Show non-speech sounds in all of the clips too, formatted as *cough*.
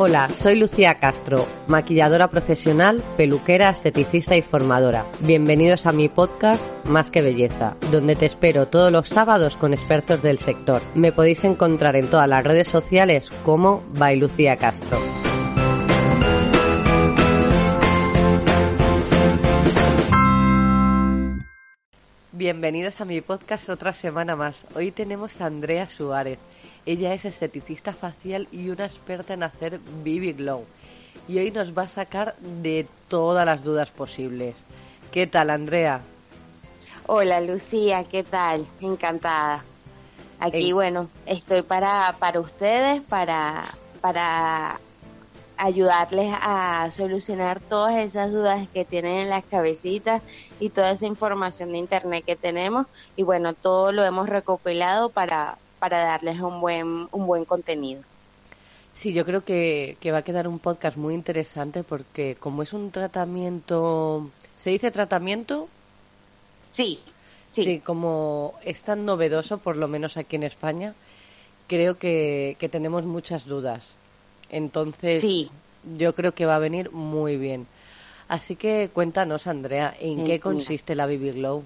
Hola, soy Lucía Castro, maquilladora profesional, peluquera, esteticista y formadora. Bienvenidos a mi podcast Más que Belleza, donde te espero todos los sábados con expertos del sector. Me podéis encontrar en todas las redes sociales como by Castro. Bienvenidos a mi podcast otra semana más. Hoy tenemos a Andrea Suárez. Ella es esteticista facial y una experta en hacer BB Glow. Y hoy nos va a sacar de todas las dudas posibles. ¿Qué tal, Andrea? Hola, Lucía, ¿qué tal? Encantada. Aquí, bueno, estoy para, para ustedes, para, para ayudarles a solucionar todas esas dudas que tienen en las cabecitas y toda esa información de internet que tenemos. Y bueno, todo lo hemos recopilado para, para darles un buen, un buen contenido. Sí, yo creo que, que va a quedar un podcast muy interesante porque como es un tratamiento, ¿se dice tratamiento? Sí, sí. Sí, como es tan novedoso, por lo menos aquí en España, creo que, que tenemos muchas dudas. Entonces, sí. yo creo que va a venir muy bien. Así que cuéntanos, Andrea, ¿en qué consiste la Baby Glow?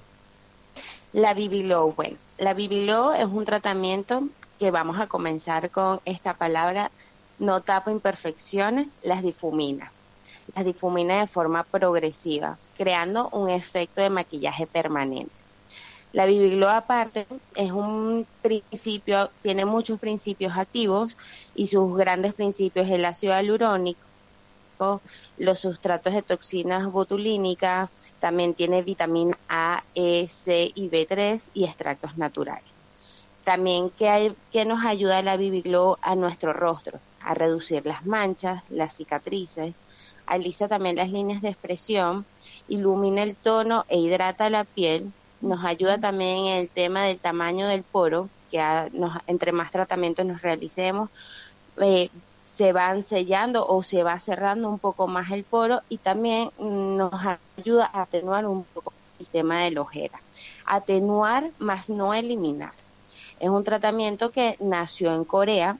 La Baby Glow, bueno, la Baby Glow es un tratamiento que vamos a comenzar con esta palabra, no tapa imperfecciones, las difumina. Las difumina de forma progresiva, creando un efecto de maquillaje permanente. La Glow aparte es un principio, tiene muchos principios activos y sus grandes principios es el ácido hialurónico, los sustratos de toxinas botulínicas, también tiene vitamina A, E, C y B3 y extractos naturales. También que, hay, que nos ayuda la Glow a nuestro rostro, a reducir las manchas, las cicatrices, alisa también las líneas de expresión, ilumina el tono e hidrata la piel, nos ayuda también en el tema del tamaño del poro, que nos, entre más tratamientos nos realicemos, eh, se van sellando o se va cerrando un poco más el poro y también nos ayuda a atenuar un poco el tema de la ojera. Atenuar más no eliminar. Es un tratamiento que nació en Corea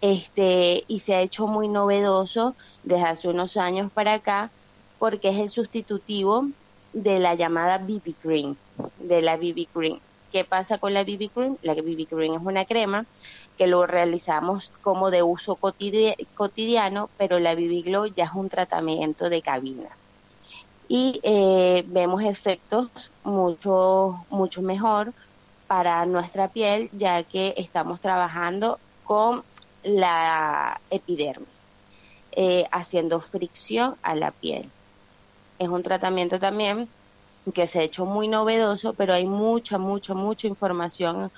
este, y se ha hecho muy novedoso desde hace unos años para acá porque es el sustitutivo de la llamada BB Cream, de la BB Cream. ¿Qué pasa con la BB Cream? La BB Cream es una crema que lo realizamos como de uso cotidiano, pero la BB Glow ya es un tratamiento de cabina. Y eh, vemos efectos mucho, mucho mejor para nuestra piel, ya que estamos trabajando con la epidermis, eh, haciendo fricción a la piel. Es un tratamiento también que se ha hecho muy novedoso, pero hay mucha, mucha, mucha información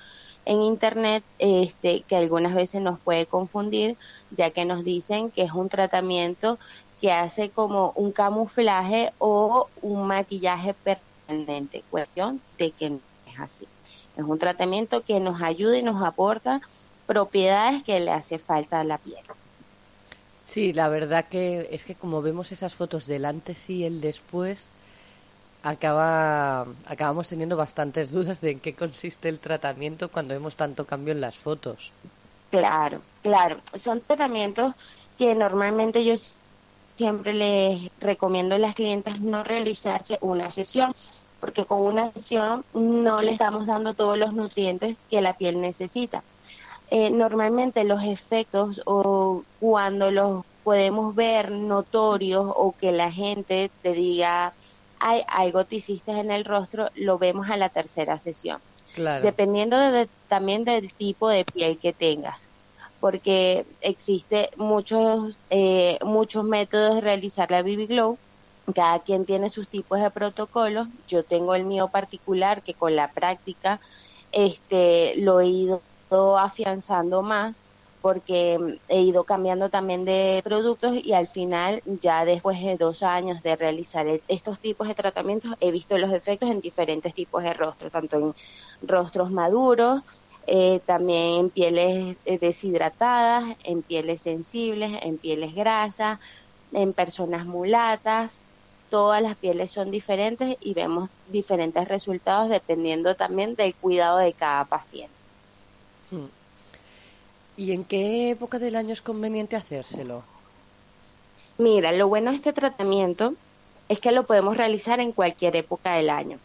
en internet este, que algunas veces nos puede confundir, ya que nos dicen que es un tratamiento que hace como un camuflaje o un maquillaje permanente. Cuestión de que no es así. Es un tratamiento que nos ayuda y nos aporta propiedades que le hace falta a la piel. Sí, la verdad que es que como vemos esas fotos del antes y el después, acaba, acabamos teniendo bastantes dudas de en qué consiste el tratamiento cuando vemos tanto cambio en las fotos. Claro, claro. Son tratamientos que normalmente yo siempre les recomiendo a las clientes no realizarse una sesión, porque con una sesión no le estamos dando todos los nutrientes que la piel necesita. Eh, normalmente los efectos o cuando los podemos ver notorios o que la gente te diga hay algo te hiciste en el rostro, lo vemos a la tercera sesión. Dependiendo de, también del tipo de piel que tengas, porque existe muchos, eh, muchos métodos de realizar la BB Glow. Cada quien tiene sus tipos de protocolos. Yo tengo el mío particular que con la práctica este, lo he ido afianzando más porque he ido cambiando también de productos y al final, ya después de dos años de realizar estos tipos de tratamientos, he visto los efectos en diferentes tipos de rostros, tanto en rostros maduros, eh, también en pieles eh, deshidratadas, en pieles sensibles, en pieles grasas, en personas mulatas. Todas las pieles son diferentes y vemos diferentes resultados dependiendo también del cuidado de cada paciente. Hmm. ¿Y en qué época del año es conveniente hacérselo? Mira, lo bueno de este tratamiento es que lo podemos realizar en cualquier época del año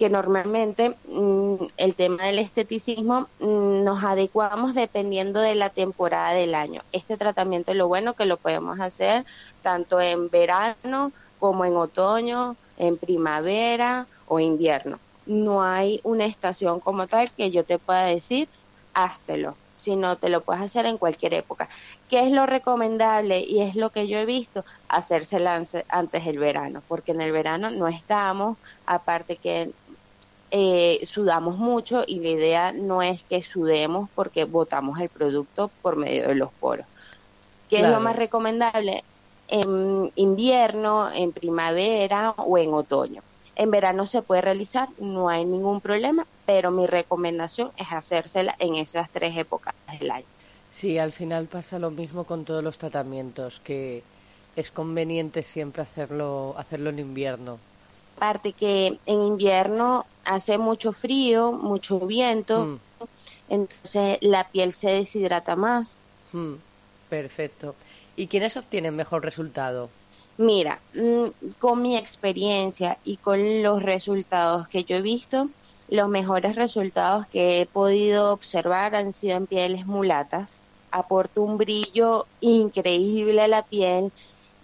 que normalmente mm, el tema del esteticismo mm, nos adecuamos dependiendo de la temporada del año. Este tratamiento lo bueno que lo podemos hacer tanto en verano como en otoño, en primavera o invierno. No hay una estación como tal que yo te pueda decir, háztelo, sino te lo puedes hacer en cualquier época. ¿Qué es lo recomendable y es lo que yo he visto? Hacerse antes del verano, porque en el verano no estamos, aparte que eh, sudamos mucho y la idea no es que sudemos porque botamos el producto por medio de los poros. ¿Qué es lo más recomendable? En invierno, en primavera o en otoño. En verano se puede realizar, no hay ningún problema, pero mi recomendación es hacérsela en esas tres épocas del año. Sí, al final pasa lo mismo con todos los tratamientos, que es conveniente siempre hacerlo, hacerlo en invierno, Aparte que en invierno hace mucho frío, mucho viento, mm. entonces la piel se deshidrata más. Mm, perfecto. ¿Y quiénes obtienen mejor resultado? Mira, mm, con mi experiencia y con los resultados que yo he visto, los mejores resultados que he podido observar han sido en pieles mulatas. Aporta un brillo increíble a la piel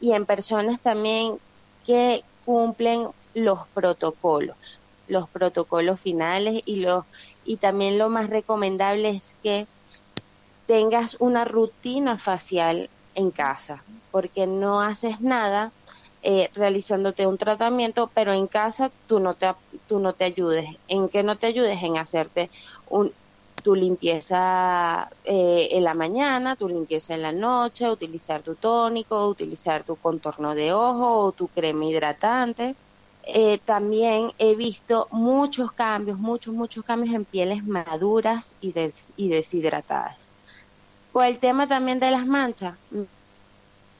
y en personas también que cumplen los protocolos, los protocolos finales y los y también lo más recomendable es que tengas una rutina facial en casa, porque no haces nada eh, realizándote un tratamiento, pero en casa tú no te tú no te ayudes. ¿En qué no te ayudes? En hacerte un tu limpieza eh, en la mañana, tu limpieza en la noche, utilizar tu tónico, utilizar tu contorno de ojo o tu crema hidratante eh, también he visto muchos cambios, muchos, muchos cambios en pieles maduras y, y deshidratadas. El tema también de las manchas,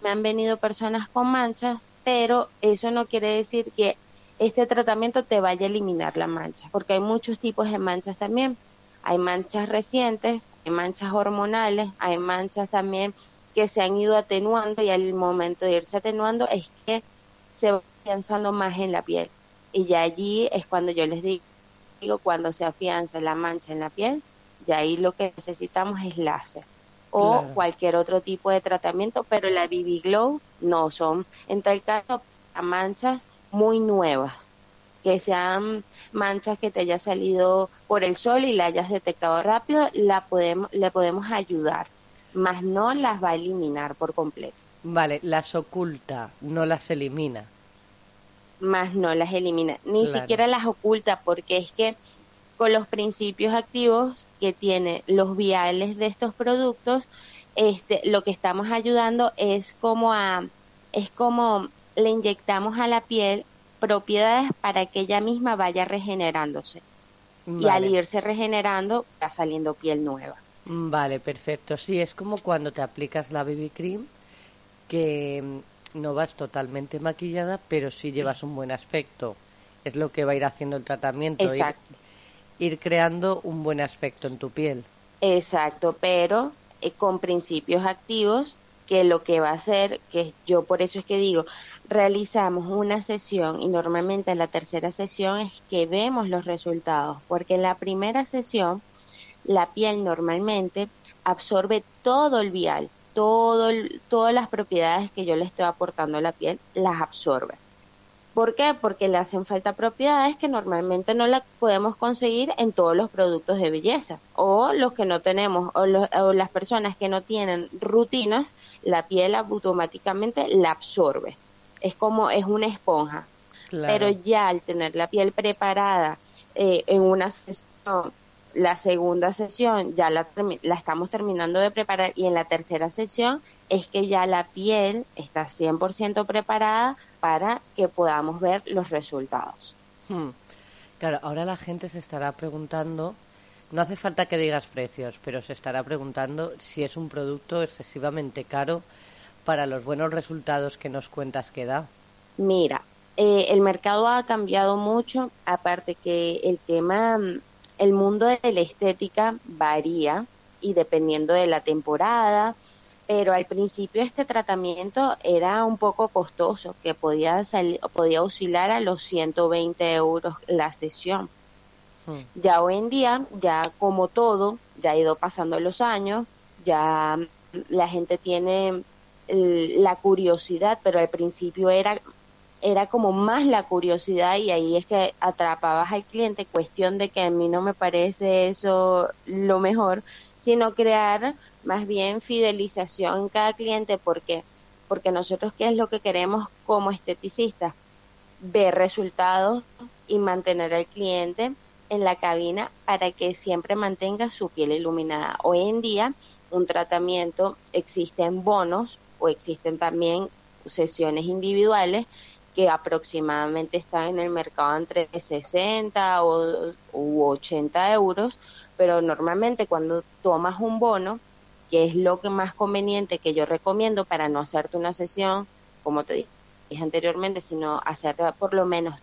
me han venido personas con manchas, pero eso no quiere decir que este tratamiento te vaya a eliminar la mancha, porque hay muchos tipos de manchas también. Hay manchas recientes, hay manchas hormonales, hay manchas también que se han ido atenuando y al momento de irse atenuando es que se va afianzando más en la piel. Y ya allí es cuando yo les digo, digo, cuando se afianza la mancha en la piel, ya ahí lo que necesitamos es láser o cualquier otro tipo de tratamiento, pero la BB Glow no son, en tal caso, manchas muy nuevas, que sean manchas que te haya salido por el sol y la hayas detectado rápido, la podemos, le podemos ayudar, más no las va a eliminar por completo. Vale, las oculta, no las elimina. Más no las elimina, ni siquiera las oculta, porque es que con los principios activos que tiene los viales de estos productos, este, lo que estamos ayudando es como a, es como le inyectamos a la piel propiedades para que ella misma vaya regenerándose. Y al irse regenerando, va saliendo piel nueva. Vale, perfecto. Sí, es como cuando te aplicas la BB cream que mm, no vas totalmente maquillada, pero sí llevas un buen aspecto. Es lo que va a ir haciendo el tratamiento, ir, ir, creando un buen aspecto en tu piel. Exacto, pero eh, con principios activos que lo que va a hacer, que yo por eso es que digo, realizamos una sesión y normalmente en la tercera sesión es que vemos los resultados, porque en la primera sesión la piel normalmente absorbe todo el vial, todo, todas las propiedades que yo le estoy aportando a la piel las absorbe. ¿Por qué? Porque le hacen falta propiedades que normalmente no las podemos conseguir en todos los productos de belleza. O los que no tenemos, o, las personas que no tienen rutinas, la piel automáticamente la absorbe. Es como, es una esponja. Pero ya al tener la piel preparada eh, en una sesión la segunda sesión ya la, la estamos terminando de preparar y en la tercera sesión es que ya la piel está 100% preparada para que podamos ver los resultados. Hmm. Claro, ahora la gente se estará preguntando, no hace falta que digas precios, pero se estará preguntando si es un producto excesivamente caro para los buenos resultados que nos cuentas que da. Mira, eh, el mercado ha cambiado mucho, aparte que el tema el mundo de la estética varía y dependiendo de la temporada. Pero al principio este tratamiento era un poco costoso, que podía, salir, podía oscilar a los 120 euros la sesión. Hmm. Ya hoy en día, ya como todo, ya ha ido pasando los años, ya la gente tiene la curiosidad, pero al principio era era como más la curiosidad y ahí es que atrapabas al cliente, cuestión de que a mí no me parece eso lo mejor, sino crear más bien fidelización en cada cliente porque porque nosotros qué es lo que queremos como esteticistas ver resultados y mantener al cliente en la cabina para que siempre mantenga su piel iluminada. Hoy en día un tratamiento existen bonos o existen también sesiones individuales que aproximadamente están en el mercado entre 60 o, u 80 euros, pero normalmente cuando tomas un bono, que es lo que más conveniente que yo recomiendo para no hacerte una sesión, como te dije anteriormente, sino hacerte por lo menos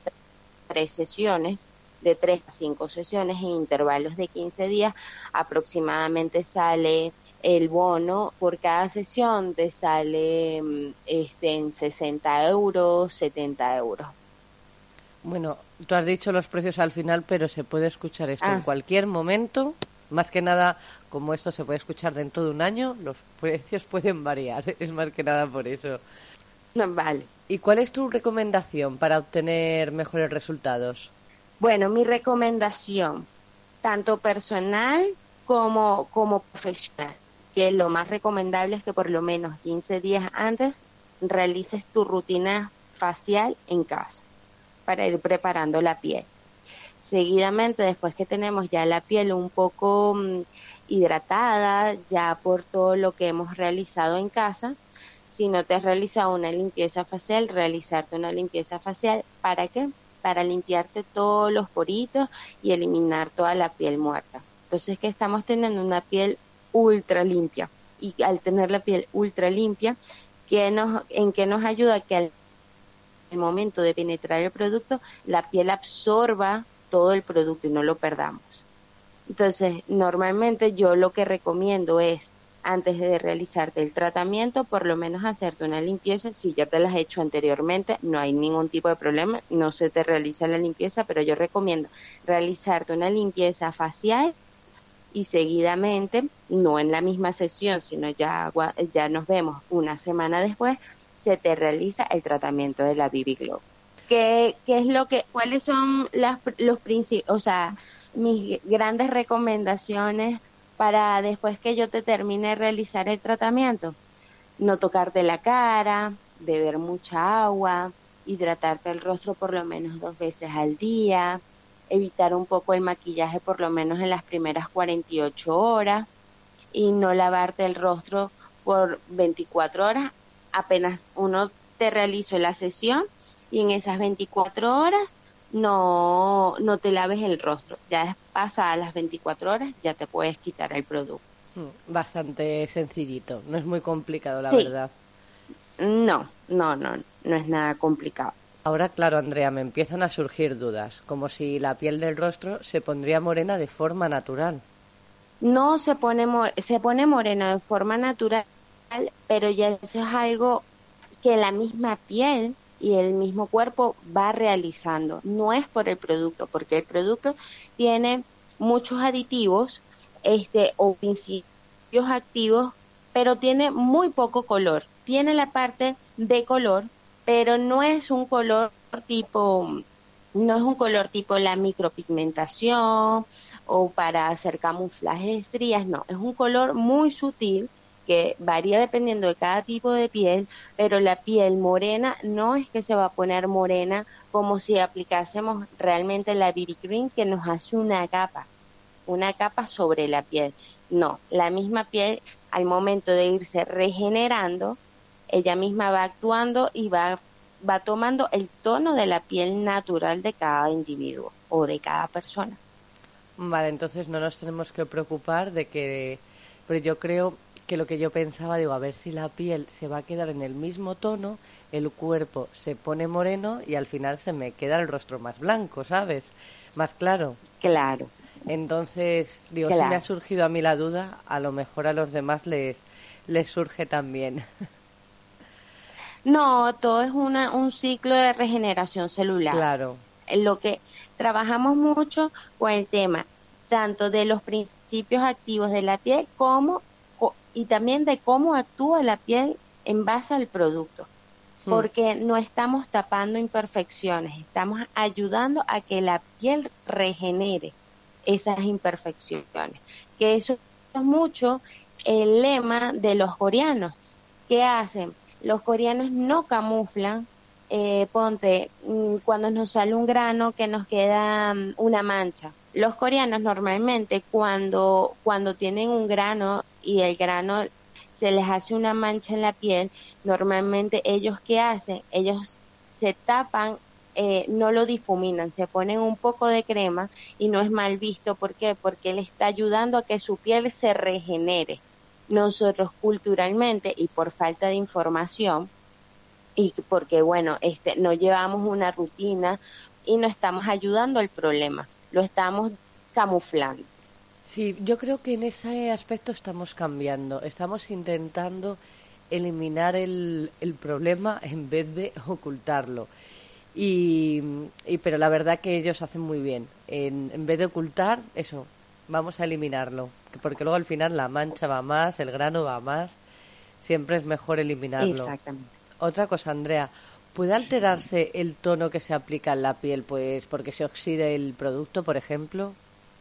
tres sesiones, de tres a cinco sesiones en intervalos de 15 días, aproximadamente sale el bono por cada sesión te sale mm, este, en 60 euros, 70 euros. Bueno, tú has dicho los precios al final, pero se puede escuchar esto en ah. cualquier momento. Más que nada, como esto se puede escuchar dentro de un año, los precios *laughs* pueden variar. Es más que nada por eso. vale. ¿Y cuál es tu recomendación para obtener mejores resultados? Bueno, mi recomendación, tanto personal como, como profesional que lo más recomendable es que por lo menos 15 días antes realices tu rutina facial en casa para ir preparando la piel. Seguidamente, después que tenemos ya la piel un poco mm, hidratada, ya por todo lo que hemos realizado en casa, si no te has realizado una limpieza facial, realizarte una limpieza facial, ¿para qué? Para limpiarte todos los poritos y eliminar toda la piel muerta. Entonces, que estamos teniendo una piel ultra limpia. Y al tener la piel ultra limpia, que nos, ¿en qué nos ayuda? Que al el momento de penetrar el producto, la piel absorba todo el producto y no lo perdamos. Entonces, normalmente yo lo que recomiendo es, antes de realizarte el tratamiento, por lo menos hacerte una limpieza. Si ya te la has hecho anteriormente, no hay ningún tipo de problema, no se te realiza la limpieza, pero yo recomiendo realizarte una limpieza facial y seguidamente, no en la misma sesión, sino ya, ya nos vemos una semana después, se te realiza el tratamiento de la BB Glow. ¿Qué, qué es lo que, cuáles son las, los principios, o sea, mis grandes recomendaciones para después que yo te termine de realizar el tratamiento? No tocarte la cara, beber mucha agua, hidratarte el rostro por lo menos dos veces al día, evitar un poco el maquillaje por lo menos en las primeras 48 horas y no lavarte el rostro por 24 horas apenas uno te realizó la sesión y en esas 24 horas no, no te laves el rostro. Ya pasadas las 24 horas ya te puedes quitar el producto. Mm, bastante sencillito, no es muy complicado la verdad. No, no, no, no es nada complicado. Ahora, claro, Andrea, me empiezan a surgir dudas, como si la piel del rostro se pondría morena de forma natural. No se pone, se pone morena de forma natural, pero ya eso es algo que la misma piel y el mismo cuerpo va realizando. No es por el producto, porque el producto tiene muchos aditivos este, o principios activos, pero tiene muy poco color. Tiene la parte de color, pero no es un color tipo, no es un color tipo la micropigmentación o para hacer camuflaje de estrías, no, es un color muy sutil que varía dependiendo de cada tipo de piel, pero la piel morena no es que se va a poner morena como si aplicásemos realmente la BB cream que nos hace una capa, una capa sobre la piel. No, la misma piel al momento de irse regenerando ella misma va actuando y va, va tomando el tono de la piel natural de cada individuo o de cada persona. Vale, entonces no nos tenemos que preocupar de que, pero yo creo que lo que yo pensaba, digo, a ver si la piel se va a quedar en el mismo tono, el cuerpo se pone moreno y al final se me queda el rostro más blanco, ¿sabes? Más claro. Claro. Entonces, digo, si me ha surgido a mí la duda, a lo mejor a los demás les, les surge también. *laughs* No, todo es una, un ciclo de regeneración celular. Claro. Lo que trabajamos mucho con el tema tanto de los principios activos de la piel como y también de cómo actúa la piel en base al producto. Hmm. Porque no estamos tapando imperfecciones, estamos ayudando a que la piel regenere esas imperfecciones. Que eso es mucho el lema de los coreanos. ¿Qué hacen? los coreanos no camuflan, eh, ponte, mm, cuando nos sale un grano que nos queda mm, una mancha. Los coreanos normalmente cuando, cuando tienen un grano y el grano se les hace una mancha en la piel, normalmente ellos qué hacen? Ellos se tapan, eh, no lo difuminan, se ponen un poco de crema y no es mal visto. ¿Por qué? Porque le está ayudando a que su piel se regenere nosotros culturalmente y por falta de información y porque bueno, este no llevamos una rutina y no estamos ayudando al problema, lo estamos camuflando. Sí, yo creo que en ese aspecto estamos cambiando, estamos intentando eliminar el, el problema en vez de ocultarlo. Y, y, pero la verdad que ellos hacen muy bien. En, en vez de ocultar, eso, vamos a eliminarlo, porque luego al final la mancha va más, el grano va más, siempre es mejor eliminarlo. Exactamente. Otra cosa, Andrea, ¿puede alterarse el tono que se aplica en la piel, pues porque se oxida el producto, por ejemplo?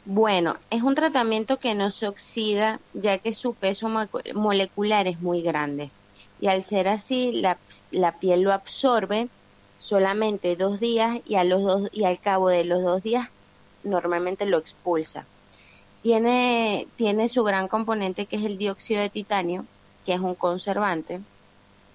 Bueno, es un tratamiento que no se oxida ya que su peso molecular es muy grande. Y al ser así la, la piel lo absorbe solamente dos días y a los dos y al cabo de los dos días normalmente lo expulsa. Tiene, tiene su gran componente que es el dióxido de titanio, que es un conservante,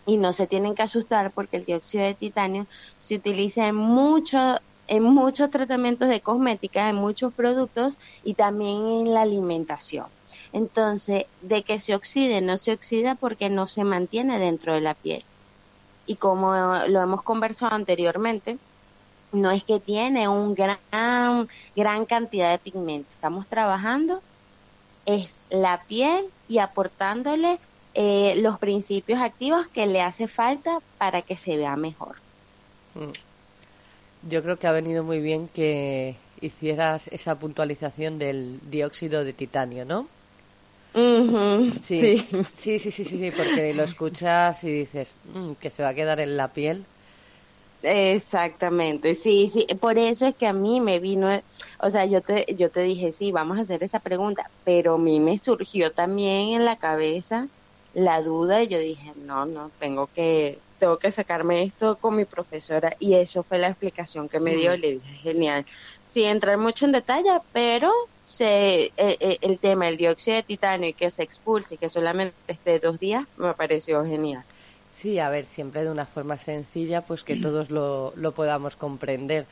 y no se tienen que asustar porque el dióxido de titanio se utiliza en mucho, en muchos tratamientos de cosmética, en muchos productos y también en la alimentación. Entonces, de que se oxide, no se oxida porque no se mantiene dentro de la piel. Y como lo hemos conversado anteriormente, no es que tiene un gran, gran cantidad de pigmento. Estamos trabajando es la piel y aportándole eh, los principios activos que le hace falta para que se vea mejor. Yo creo que ha venido muy bien que hicieras esa puntualización del dióxido de titanio, ¿no? sí. Sí. sí. sí, sí, porque lo escuchas y dices mm, que se va a quedar en la piel Exactamente, sí, sí, por eso es que a mí me vino, o sea, yo te, yo te dije, sí, vamos a hacer esa pregunta, pero a mí me surgió también en la cabeza la duda y yo dije, no, no, tengo que, tengo que sacarme esto con mi profesora y eso fue la explicación que me dio, le dije, genial, sí, entrar mucho en detalle, pero se, e, e, el tema del dióxido de titanio y que se expulse y que solamente esté dos días, me pareció genial. Sí, a ver, siempre de una forma sencilla, pues que todos lo, lo podamos comprender.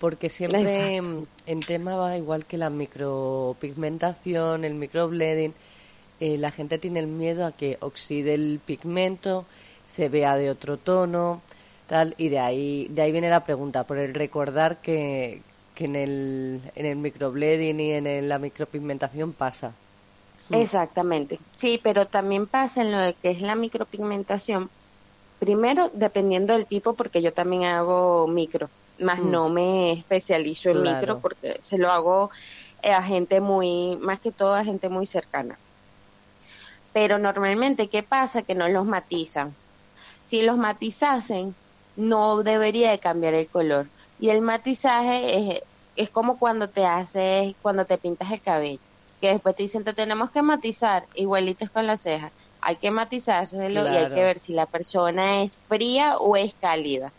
Porque siempre en tema va igual que la micropigmentación, el microbleeding, eh, la gente tiene el miedo a que oxide el pigmento, se vea de otro tono, tal, y de ahí, de ahí viene la pregunta, por el recordar que, que en el, en el microbleeding y en la micropigmentación pasa. Exactamente, sí, pero también pasa en lo que es la micropigmentación, Primero, dependiendo del tipo, porque yo también hago micro, más mm. no me especializo en micro porque se lo hago a gente muy, más que todo a gente muy cercana. Pero normalmente, ¿qué pasa? Que no los matizan. Si los matizasen, no debería de cambiar el color. Y el matizaje es, es como cuando te haces, cuando te pintas el cabello, que después te dicen, te tenemos que matizar, igualitos con las cejas hay que matizárselo y hay que ver si la persona es fría o es cálida.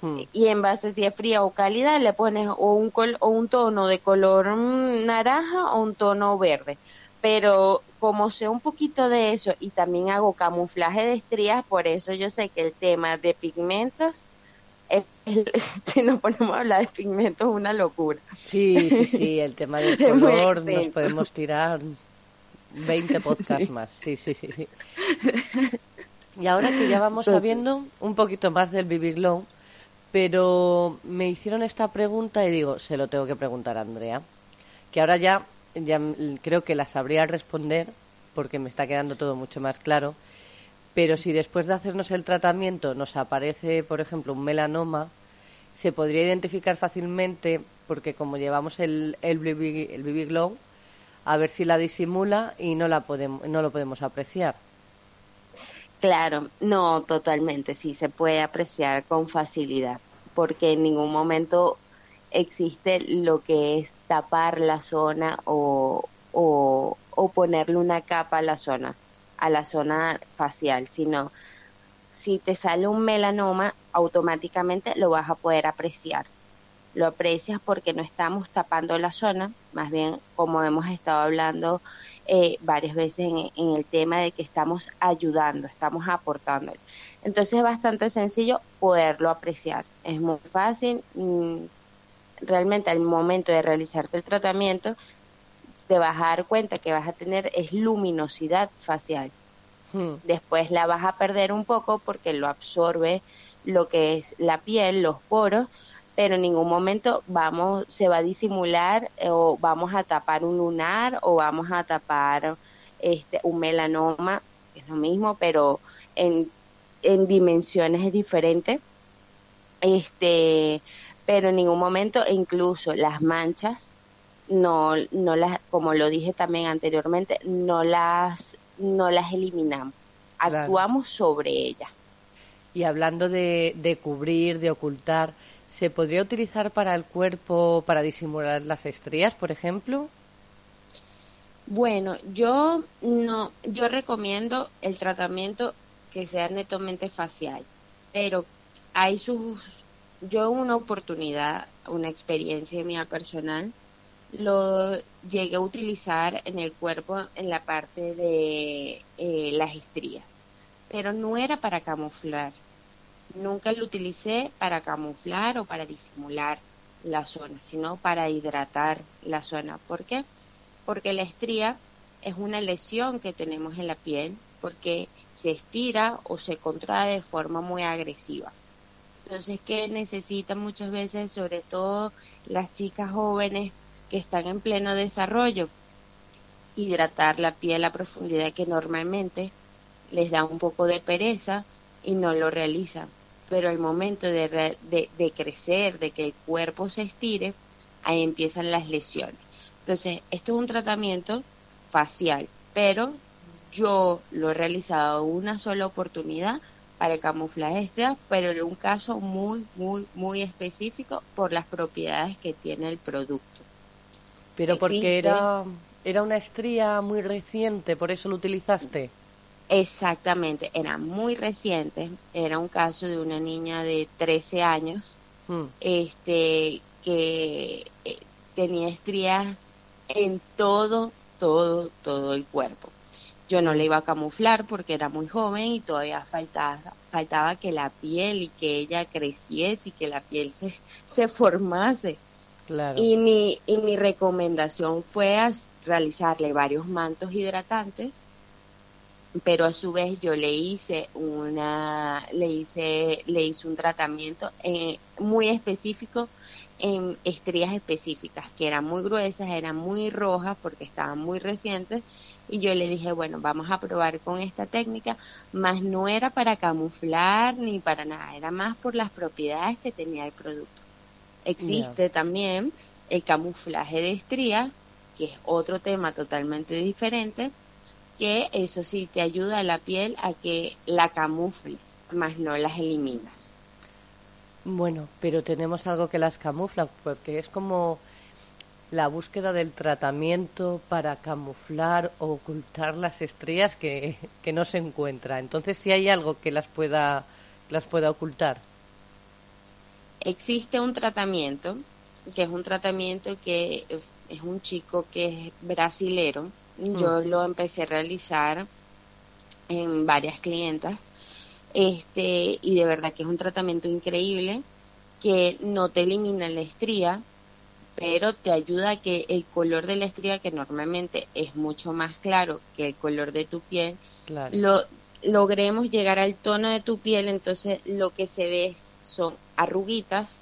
Hmm. Y en base a si es fría o cálida le pones o un, o un tono de color mm, naranja o un tono verde. Pero como sé un poquito de eso y también hago camuflaje de estrías, por eso yo sé que el tema de pigmentos *laughs* si nos ponemos a hablar de pigmentos es una locura. Sí, sí, sí, *laughs* el tema del color nos podemos tirar 20 *laughs* podcasts más, sí, sí, sí, sí. Y ahora que ya vamos sabiendo un poquito más del BB Glow, pero me hicieron esta pregunta y digo, se lo tengo que preguntar a Andrea. que ahora ya, ya creo que la sabría responder porque me está quedando todo mucho más claro. Pero si después de hacernos el tratamiento nos aparece, por ejemplo, un melanoma, se podría identificar fácilmente porque como llevamos el, el, BB, el BB Glow, a ver si la disimula y no, la podemos, no lo podemos apreciar. Claro, no, totalmente, sí, se puede apreciar con facilidad, porque en ningún momento existe lo que es tapar la zona o, o, ponerle una capa a la zona, a la zona facial, sino si te sale un melanoma, automáticamente lo vas a poder apreciar. Lo aprecias porque no estamos tapando la zona, más bien como hemos estado hablando eh, varias veces en, el tema de que estamos ayudando, estamos aportando. Entonces es bastante sencillo poderlo apreciar. Es muy fácil. Mm, realmente al momento de realizarte el tratamiento, te vas a dar cuenta que vas a tener es luminosidad facial. Hmm. Después la vas a perder un poco porque lo absorbe lo que es la piel, los poros, pero en ningún momento vamos, se va a disimular eh, o vamos a tapar un lunar o vamos a tapar este, un melanoma, es lo mismo, pero en, en dimensiones diferentes. Este, pero en ningún momento, incluso las manchas, no, no las, como lo dije también anteriormente, no las, no las eliminamos, actuamos sobre ellas. Y hablando de, de cubrir, de ocultar, ¿Se podría utilizar para el cuerpo para disimular las estrías, por ejemplo? Bueno, yo no, yo recomiendo el tratamiento que sea netamente facial, pero hay sus, yo una oportunidad, una experiencia mía personal, lo llegué a utilizar en el cuerpo en la parte de eh, las estrías, pero no era para camuflar, Nunca lo utilicé para camuflar o para disimular la zona, sino para hidratar la zona. ¿Por qué? Porque la estría es una lesión que tenemos en la piel porque se estira o se contrae de forma muy agresiva. Entonces, ¿qué necesitan muchas veces, sobre todo las chicas jóvenes que están en pleno desarrollo? Hidratar la piel a profundidad que normalmente les da un poco de pereza y no lo realizan pero al momento de, de, crecer, de que el cuerpo se estire, ahí empiezan las lesiones. Entonces, esto es un tratamiento facial, pero yo lo he realizado una sola oportunidad para el camuflaje estrella, pero en un caso muy, muy, muy específico por las propiedades que tiene el producto. Pero porque era, era una estría muy reciente, por eso lo utilizaste. Exactamente, era muy reciente, era un caso de una niña de 13 años, hmm. este, que eh, tenía estrías en todo, todo, todo el cuerpo. Yo no le iba a camuflar porque era muy joven y todavía faltaba, faltaba que la piel y que ella creciese y que la piel se, *laughs* se formase. Claro. Y mi, y mi recomendación fue realizarle varios mantos hidratantes pero a su vez yo le hice una le hice le hice un tratamiento eh, muy específico en estrías específicas que eran muy gruesas eran muy rojas porque estaban muy recientes y yo le dije bueno vamos a probar con esta técnica más no era para camuflar ni para nada era más por las propiedades que tenía el producto existe también el camuflaje de estrías que es otro tema totalmente diferente que eso sí te ayuda a la piel a que la camufles, más no las eliminas. Bueno, pero tenemos algo que las camufla, porque es como la búsqueda del tratamiento para camuflar o ocultar las estrías que, que no se encuentra. Entonces, si hay algo que las pueda, las pueda ocultar. Existe un tratamiento, que es un tratamiento que es un chico que es brasilero, yo lo empecé a realizar en varias clientas este y de verdad que es un tratamiento increíble que no te elimina la estría pero te ayuda a que el color de la estría que normalmente es mucho más claro que el color de tu piel lo logremos llegar al tono de tu piel entonces lo que se ve son arruguitas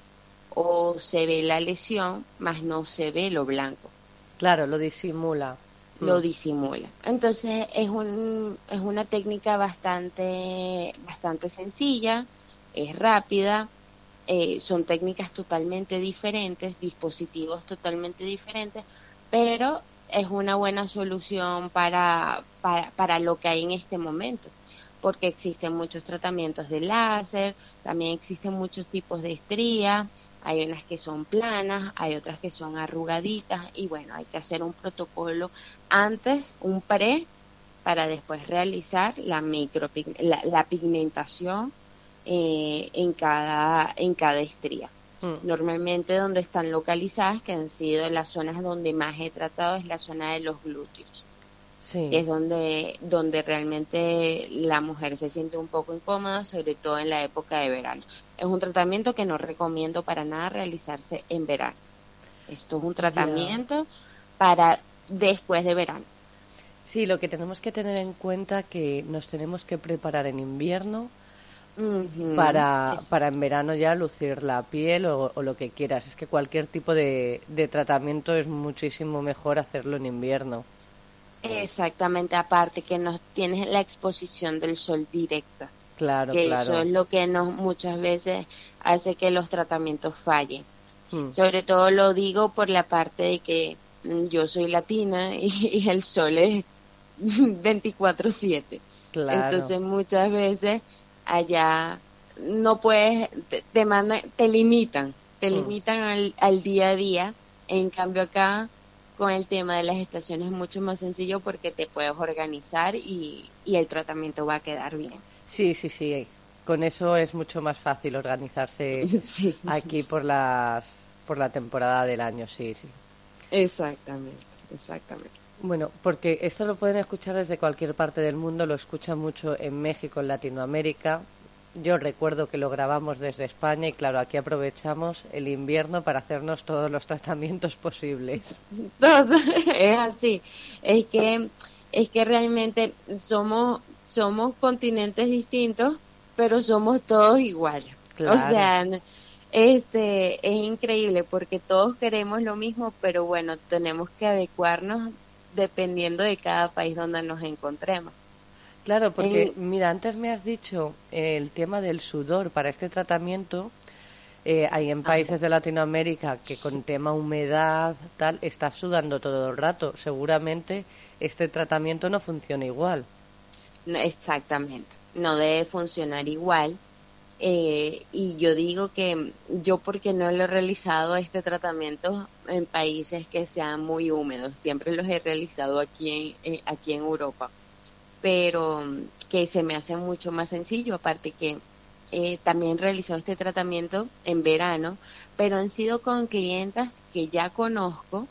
o se ve la lesión más no se ve lo blanco Claro, lo disimula. Lo mm. disimula. Entonces es, un, es una técnica bastante, bastante sencilla, es rápida, eh, son técnicas totalmente diferentes, dispositivos totalmente diferentes, pero es una buena solución para, para, para lo que hay en este momento porque existen muchos tratamientos de láser, también existen muchos tipos de estría, hay unas que son planas, hay otras que son arrugaditas y bueno, hay que hacer un protocolo antes, un pre, para después realizar la, micro, la, pigmentación eh, en, cada, en cada estría. Mm. Normalmente donde están localizadas, que han sido las zonas donde más he tratado, es la zona de los glúteos es donde, donde realmente la mujer se siente un poco incómoda, sobre todo en la época de verano. Es un tratamiento que no recomiendo para nada realizarse en verano. Esto es un tratamiento para después de verano. Sí, lo que tenemos que tener en cuenta que nos tenemos que preparar en invierno para, para en verano ya lucir la piel o, o, lo que quieras. Es que cualquier tipo de, de tratamiento es muchísimo mejor hacerlo en invierno. Exactamente, aparte que no tienes la exposición del sol directa. Claro, que claro. Eso es lo que nos muchas veces hace que los tratamientos fallen. Hmm. Sobre todo lo digo por la parte de que mm, yo soy latina *laughs* y, el sol es *laughs* 24/7. Claro. Entonces muchas veces allá no puedes, te, te, te limitan, te hmm. limitan al, al día a día. En cambio acá con el tema de las estaciones es mucho más sencillo porque te puedes organizar y, el tratamiento va a quedar bien. Sí, sí, sí. Con eso es mucho más fácil organizarse *laughs* aquí por las por la temporada del año, sí, sí. Exactamente, exactamente. Bueno, porque esto lo pueden escuchar desde cualquier parte del mundo, lo escuchan mucho en México, en Latinoamérica, yo recuerdo que lo grabamos desde España y claro, aquí aprovechamos el invierno para hacernos todos los tratamientos *laughs* posibles. *laughs* es así. Es que es que realmente somos somos continentes distintos, pero somos todos iguales. O sea, este es increíble porque todos queremos lo mismo, pero bueno, tenemos que adecuarnos dependiendo de cada país donde nos encontremos. Claro, porque mira, antes me has dicho el tema del sudor para este tratamiento. Eh, hay en países de Latinoamérica que con tema humedad, tal, está sudando todo el rato. Seguramente este tratamiento no funciona igual. exactamente, no debe funcionar igual. Eh, y yo digo que yo porque no lo he realizado este tratamiento en países que sean muy húmedos, siempre los he realizado aquí en, eh, aquí en Europa pero que se me hace mucho más sencillo, aparte que eh, también realizó este tratamiento en verano, pero han sido con clientas que ya conozco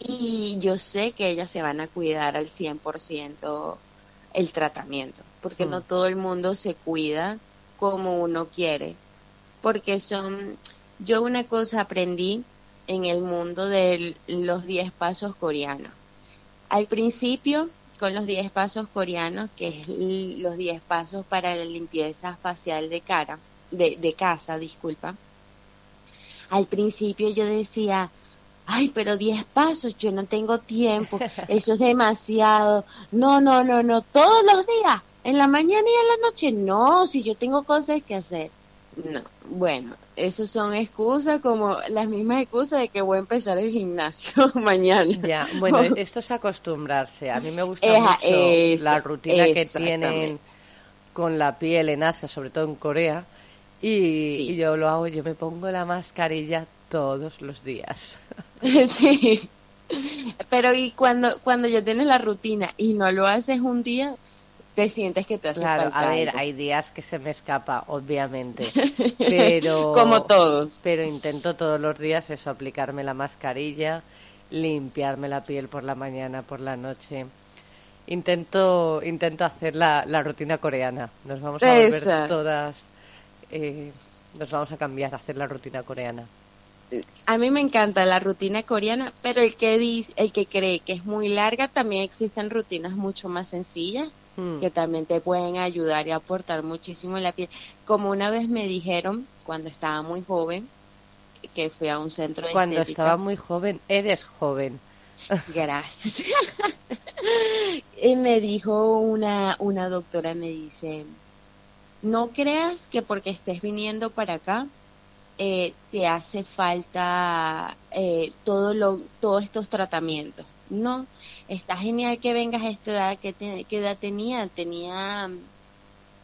y yo sé que ellas se van a cuidar al 100% el tratamiento, porque no mm. todo el mundo se cuida como uno quiere, porque son, yo una cosa aprendí en el mundo de los 10 pasos coreanos. Al principio con los 10 pasos coreanos, que es los 10 pasos para la limpieza facial de cara, de, de casa, disculpa. Al principio yo decía, ay, pero 10 pasos, yo no tengo tiempo, *laughs* eso es demasiado. No, no, no, no, todos los días, en la mañana y en la noche, no, si yo tengo cosas que hacer. No, bueno, eso son excusas como las mismas excusas de que voy a empezar el gimnasio *laughs* mañana. Ya, bueno, *laughs* esto es acostumbrarse. A mí me gusta mucho la rutina que tienen con la piel en Asia, sobre todo en Corea, y, yo lo hago, yo me pongo la mascarilla todos los días. *laughs* Sí. Pero y cuando cuando ya tienes la rutina y no lo haces un día, te sientes que te hace claro, a ver, hay días que se me escapa, obviamente, *laughs* pero... Como todos. Pero intento todos los días eso, aplicarme la mascarilla, limpiarme la piel por la mañana, por la noche. Intento, intento hacer la, la rutina coreana. Nos vamos a volver todas... Eh, nos vamos a cambiar a hacer la rutina coreana. A mí me encanta la rutina coreana, pero el que dice, el que cree que es muy larga, también existen rutinas mucho más sencillas Hmm. que también te pueden ayudar y aportar muchísimo en la piel. Como una vez me dijeron, cuando estaba muy joven, que fui a un centro de Cuando estaba muy joven, eres joven. Gracias. *laughs* y me dijo una, una doctora, me dice, no creas que porque estés viniendo para acá, eh, te hace falta eh, todo lo, todos estos tratamientos. No, está genial que vengas a esta edad. ¿Qué, edad tenía? Tenía mm,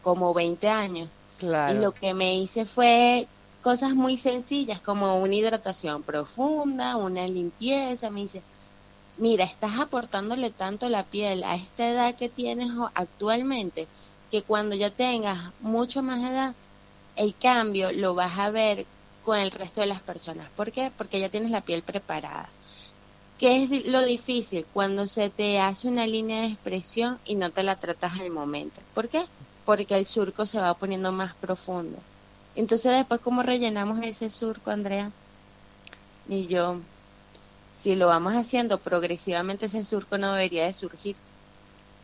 como 20 años. Y lo que me hice fue cosas muy sencillas como una hidratación profunda, una limpieza. Me dice, mira, estás aportándole tanto la piel a esta edad que tienes actualmente que cuando ya tengas mucho más edad, el cambio lo vas a ver con el resto de las personas. ¿Por qué? Porque ya tienes la piel preparada. ¿Qué es lo difícil? Cuando se te hace una línea de expresión y no te la tratas al momento. ¿Por qué? Porque el surco se va poniendo más profundo. Entonces después, ¿cómo rellenamos ese surco, Andrea? Y yo, si lo vamos haciendo progresivamente, ese surco no debería de surgir.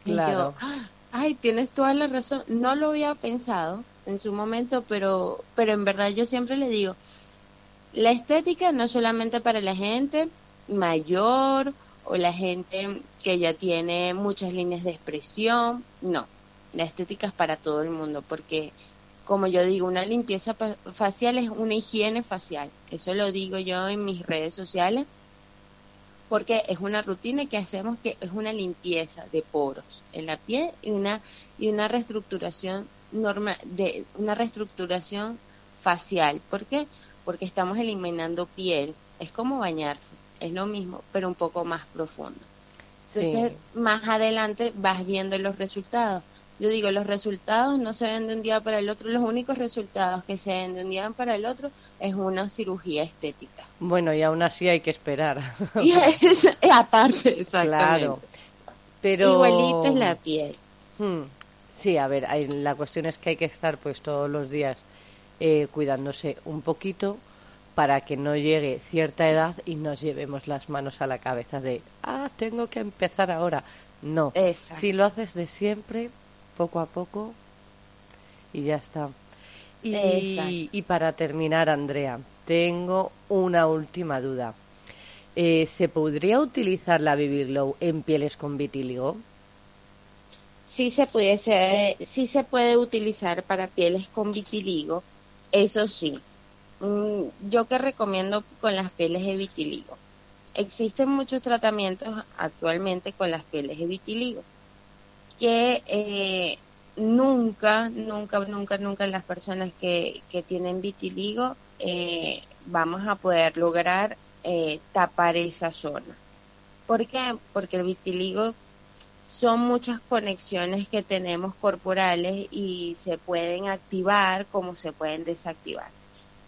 Claro. ¡Ah! ay, tienes toda la razón. No lo había pensado en su momento, pero, pero en verdad yo siempre le digo, la estética no es solamente para la gente mayor o la gente que ya tiene muchas líneas de expresión, no, la estética es para todo el mundo, porque como yo digo, una limpieza facial es una higiene facial, eso lo digo yo en mis redes sociales porque es una rutina que hacemos que es una limpieza de poros en la piel y una y una reestructuración normal de una reestructuración facial. ¿Por qué? Porque estamos eliminando piel. Es como bañarse, es lo mismo, pero un poco más profundo. Entonces, más adelante vas viendo los resultados. Yo digo, los resultados no se ven de un día para el otro, los únicos resultados que se ven de un día para el otro es una cirugía estética. Bueno, y aún así hay que esperar. *laughs* Y es, aparte, exactamente. Claro. Pero... Igualita es la piel. Hmm. Sí, a ver, la cuestión es que hay que estar pues todos los días eh, cuidándose un poquito para que no llegue cierta edad y nos llevemos las manos a la cabeza de, ah, tengo que empezar ahora. No, si lo haces de siempre, poco a poco y ya está. Y, y para terminar, Andrea, tengo una última duda. Eh, ¿Se podría utilizar la Glow en pieles con vitíligo? Sí se puede ser, sí se puede utilizar para pieles con vitiligo, eso sí. Mm, yo que recomiendo con las pieles de vitiligo. Existen muchos tratamientos actualmente con las pieles de vitiligo que eh, nunca, nunca, nunca, nunca las personas que, que tienen vitiligo eh, vamos a poder lograr eh, tapar esa zona. ¿Por qué? Porque el vitiligo son muchas conexiones que tenemos corporales y se pueden activar como se pueden desactivar.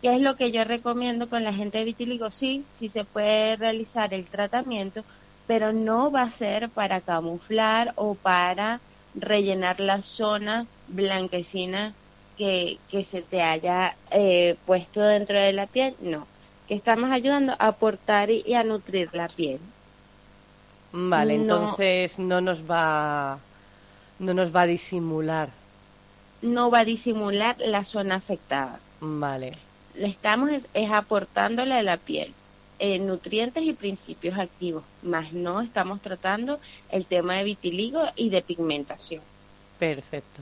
¿Qué es lo que yo recomiendo con la gente de vitiligo? Sí, sí se puede realizar el tratamiento, pero no va a ser para camuflar o para rellenar la zona blanquecina que, que se te haya eh, puesto dentro de la piel, no. Que estamos ayudando a aportar y, a nutrir la piel. Vale, entonces no nos va no nos va a disimular. No va a disimular la zona afectada. Vale. Le estamos es, aportándole a la piel eh, nutrientes y principios activos, más no estamos tratando el tema de vitiligo y de pigmentación. Perfecto.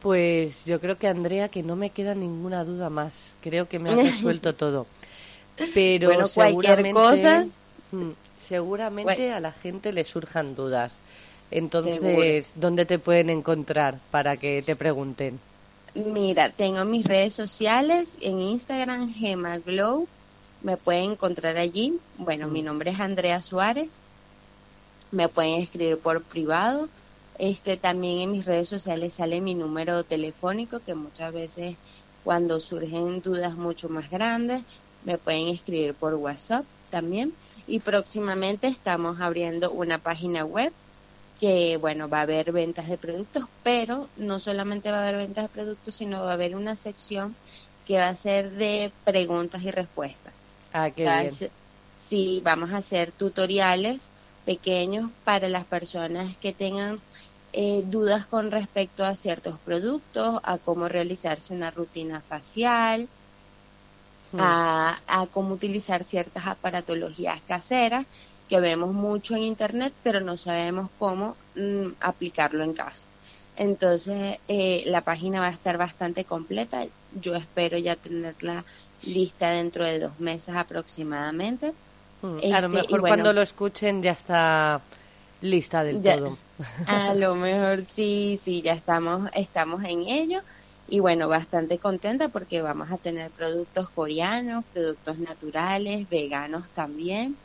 Pues yo creo que Andrea, que no me queda ninguna duda más. Creo que me ha *laughs* resuelto todo. Pero seguramente, mm, seguramente a la gente le surjan dudas. Entonces, ¿dónde te pueden encontrar para que te pregunten? Mira, tengo mis redes sociales en Instagram, Gemaglow. Me pueden encontrar allí. Bueno, mi mm. nombre es Andrea Suárez. Me pueden escribir por privado este, también en mis redes sociales sale mi número telefónico que muchas veces cuando surgen dudas mucho más grandes me pueden escribir por WhatsApp también. Y próximamente estamos abriendo una página web que, bueno, va a haber ventas de productos, pero no solamente va a haber ventas de productos, sino va a haber una sección que va a ser de preguntas y respuestas. Ah, qué bien. Sí, vamos a hacer tutoriales pequeños para las personas que tengan eh, dudas con respecto a ciertos productos, a cómo realizarse una rutina facial, hmm. a, cómo utilizar ciertas aparatologías caseras que vemos mucho en internet, pero no sabemos cómo mm, aplicarlo en casa. Entonces, eh, la página va a estar bastante completa. Yo espero ya tenerla lista dentro de dos meses aproximadamente. Mm, a lo este, mejor cuando lo escuchen ya está lista del todo. *laughs* A lo mejor sí, sí, ya estamos, estamos en ello. Y bueno, bastante contenta porque vamos a tener productos coreanos, productos naturales, veganos también.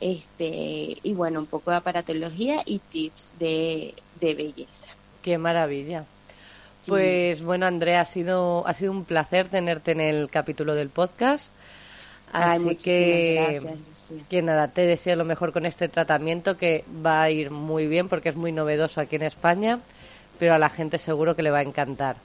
Este, y bueno, un poco de aparatología y tips de, de belleza. Qué maravilla. Pues bueno, Andrea, ha sido, ha sido un placer tenerte en el capítulo del podcast. Así que, que nada, te deseo lo mejor con este tratamiento que va a ir muy bien porque es muy novedoso aquí en España, pero a la gente seguro que le va a encantar.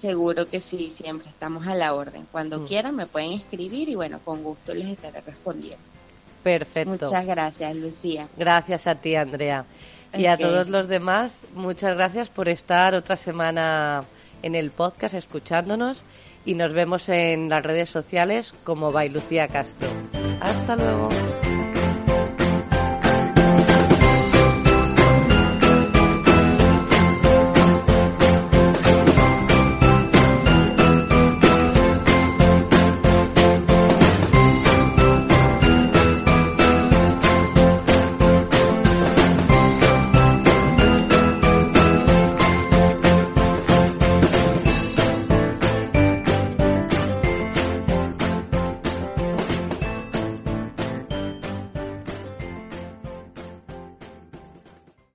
Seguro que sí, siempre estamos a la orden. Cuando mm. quieran me pueden escribir y bueno, con gusto les estaré respondiendo. Perfecto. Muchas gracias, Lucía. Gracias a ti, Andrea. Y a todos los demás, muchas gracias por estar otra semana en el podcast escuchándonos y nos vemos en las redes sociales como by Lucía Castro. Hasta luego.